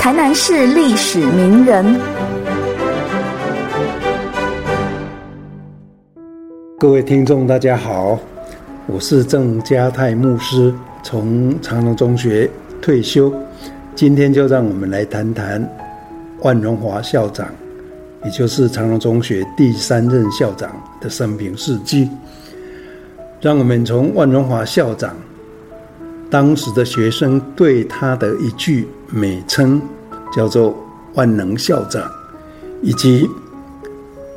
台南市历史名人。各位听众，大家好，我是郑家泰牧师，从长隆中学退休，今天就让我们来谈谈万荣华校长，也就是长隆中学第三任校长的生平事迹。让我们从万荣华校长当时的学生对他的一句美称，叫做“万能校长”，以及。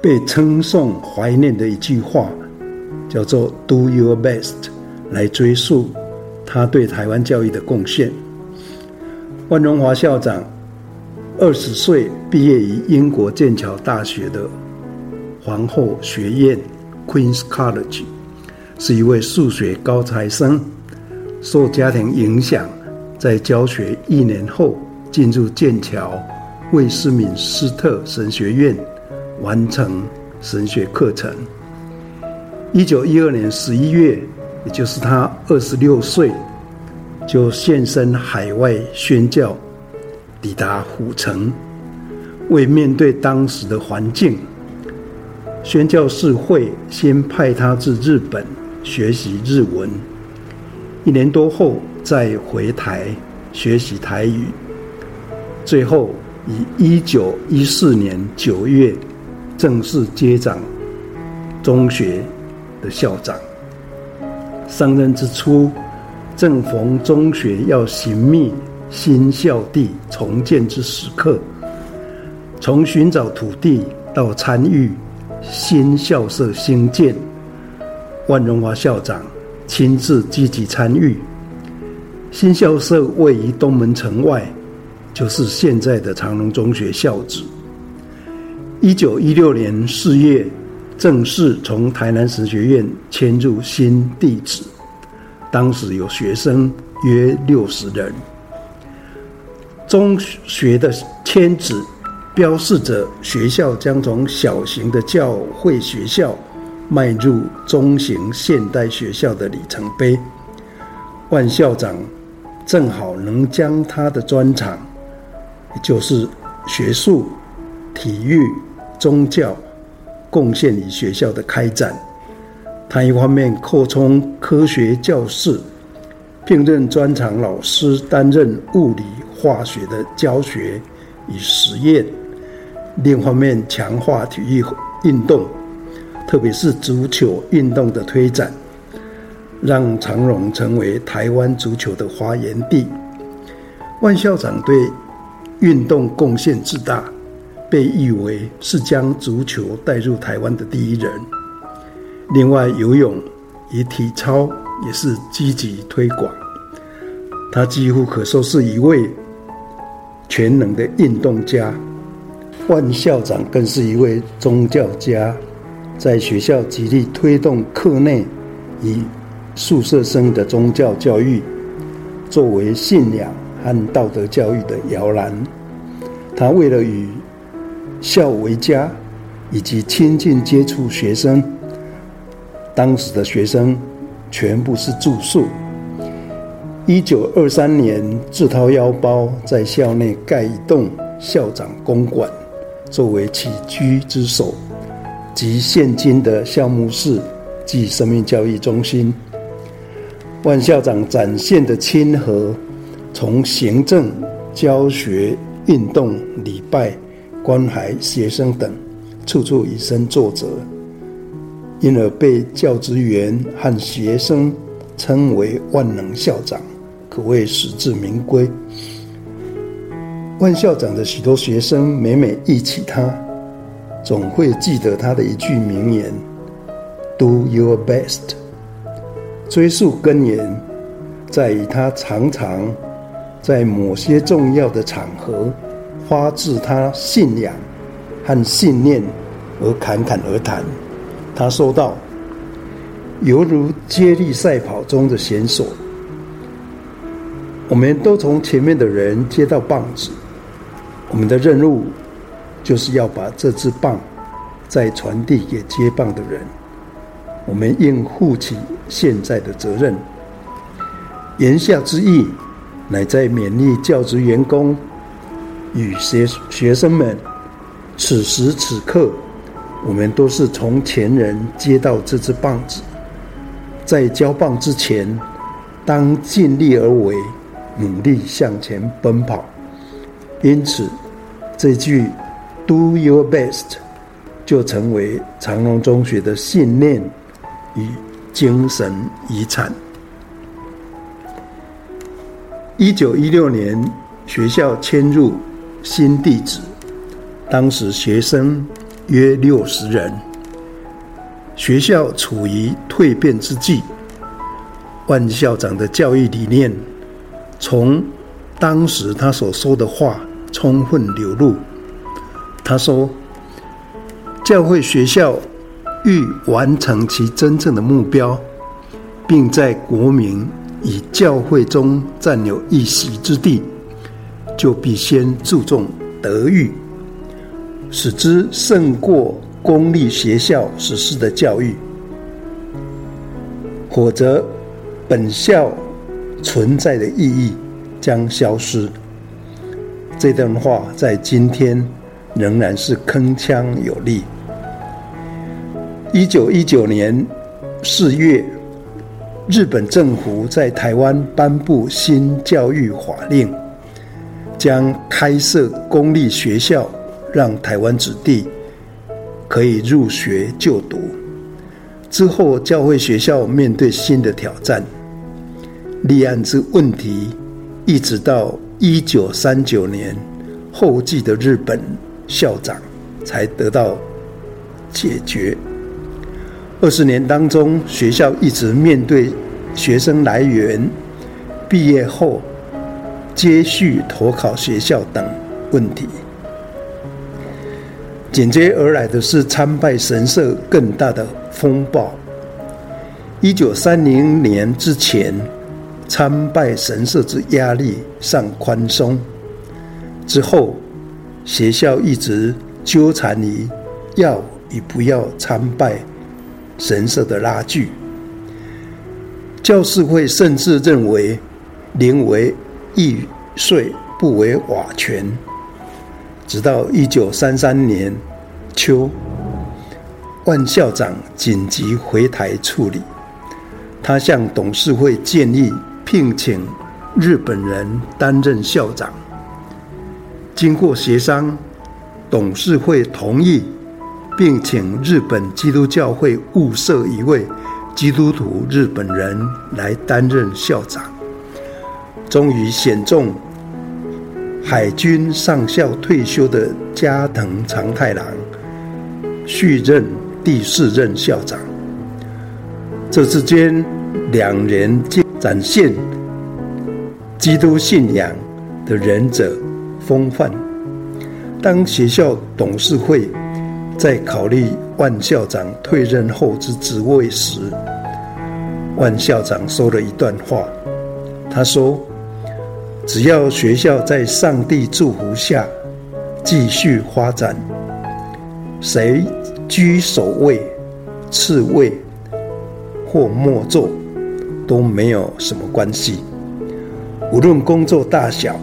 被称颂怀念的一句话，叫做 “Do your best”，来追溯他对台湾教育的贡献。万荣华校长二十岁毕业于英国剑桥大学的皇后学院 （Queen's College），是一位数学高材生。受家庭影响，在教学一年后，进入剑桥魏斯敏斯特神学院。完成神学课程。一九一二年十一月，也就是他二十六岁，就现身海外宣教，抵达虎城。为面对当时的环境，宣教士会先派他至日本学习日文。一年多后，再回台学习台语。最后，以一九一四年九月。正式接掌中学的校长。上任之初，正逢中学要寻觅新校地重建之时刻，从寻找土地到参与新校舍兴建，万荣华校长亲自积极参与。新校舍位于东门城外，就是现在的长隆中学校址。一九一六年四月，正式从台南神学院迁入新地址。当时有学生约六十人。中学的迁址，标示着学校将从小型的教会学校迈入中型现代学校的里程碑。万校长正好能将他的专长，也就是学术、体育。宗教贡献于学校的开展。他一方面扩充科学教室，并任专长老师，担任物理、化学的教学与实验；另一方面强化体育运动，特别是足球运动的推展，让长荣成为台湾足球的发源地。万校长对运动贡献之大。被誉为是将足球带入台湾的第一人。另外，游泳与体操也是积极推广。他几乎可说是一位全能的运动家。万校长更是一位宗教家，在学校极力推动课内与宿舍生的宗教教育，作为信仰和道德教育的摇篮。他为了与校为家，以及亲近接触学生。当时的学生全部是住宿。一九二三年，自掏腰包在校内盖一栋校长公馆，作为起居之所，及现今的校务室及生命教育中心。万校长展现的亲和，从行政、教学、运动、礼拜。关怀学生等，处处以身作则，因而被教职员和学生称为“万能校长”，可谓实至名归。万校长的许多学生每每忆起他，总会记得他的一句名言：“Do your best。”追溯根源，在于他常常在某些重要的场合。发自他信仰和信念而侃侃而谈。他说道：“犹如接力赛跑中的选手，我们都从前面的人接到棒子，我们的任务就是要把这支棒再传递给接棒的人。我们应负起现在的责任。”言下之意，乃在勉励教职员工。与学学生们，此时此刻，我们都是从前人接到这支棒子，在交棒之前，当尽力而为，努力向前奔跑。因此，这句 “Do your best” 就成为长隆中学的信念与精神遗产。一九一六年，学校迁入。新地址，当时学生约六十人，学校处于蜕变之际。万校长的教育理念，从当时他所说的话充分流露。他说：“教会学校欲完成其真正的目标，并在国民与教会中占有一席之地。”就必先注重德育，使之胜过公立学校实施的教育，否则本校存在的意义将消失。这段话在今天仍然是铿锵有力。一九一九年四月，日本政府在台湾颁布新教育法令。将开设公立学校，让台湾子弟可以入学就读。之后，教会学校面对新的挑战，立案之问题，一直到一九三九年后继的日本校长才得到解决。二十年当中，学校一直面对学生来源、毕业后。接续投考学校等问题，紧接而来的是参拜神社更大的风暴。一九三零年之前，参拜神社之压力尚宽松；之后，学校一直纠缠于要与不要参拜神社的拉锯。教士会甚至认为，宁为。易碎不为瓦全，直到一九三三年秋，万校长紧急回台处理，他向董事会建议聘请日本人担任校长。经过协商，董事会同意，并请日本基督教会物色一位基督徒日本人来担任校长。终于选中海军上校退休的加藤长太郎续任第四任校长。这之间，两人展现基督信仰的仁者风范。当学校董事会在考虑万校长退任后之职位时，万校长说了一段话，他说。只要学校在上帝祝福下继续发展，谁居首位、次位或末座都没有什么关系。无论工作大小，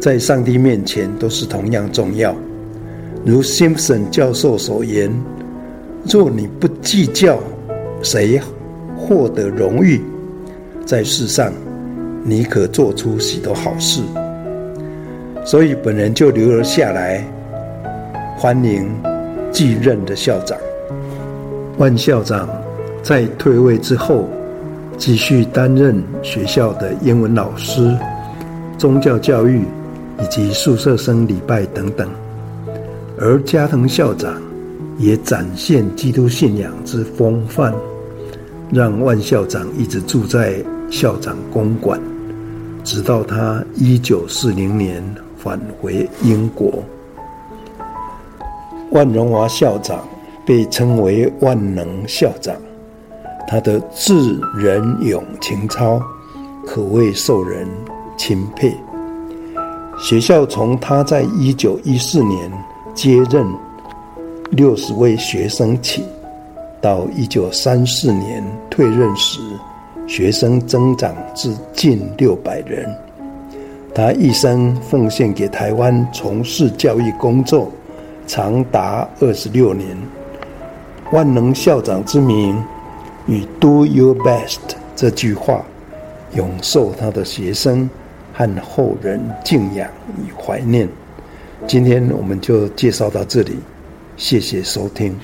在上帝面前都是同样重要。如 Simpson 教授所言：“若你不计较谁获得荣誉，在世上。”你可做出许多好事，所以本人就留了下来，欢迎继任的校长。万校长在退位之后，继续担任学校的英文老师、宗教教育以及宿舍生礼拜等等。而加藤校长也展现基督信仰之风范，让万校长一直住在校长公馆。直到他一九四零年返回英国，万荣华校长被称为“万能校长”，他的智仁勇情操可谓受人钦佩。学校从他在一九一四年接任六十位学生起，到一九三四年退任时。学生增长至近六百人，他一生奉献给台湾，从事教育工作长达二十六年。万能校长之名与 “Do your best” 这句话，永受他的学生和后人敬仰与怀念。今天我们就介绍到这里，谢谢收听。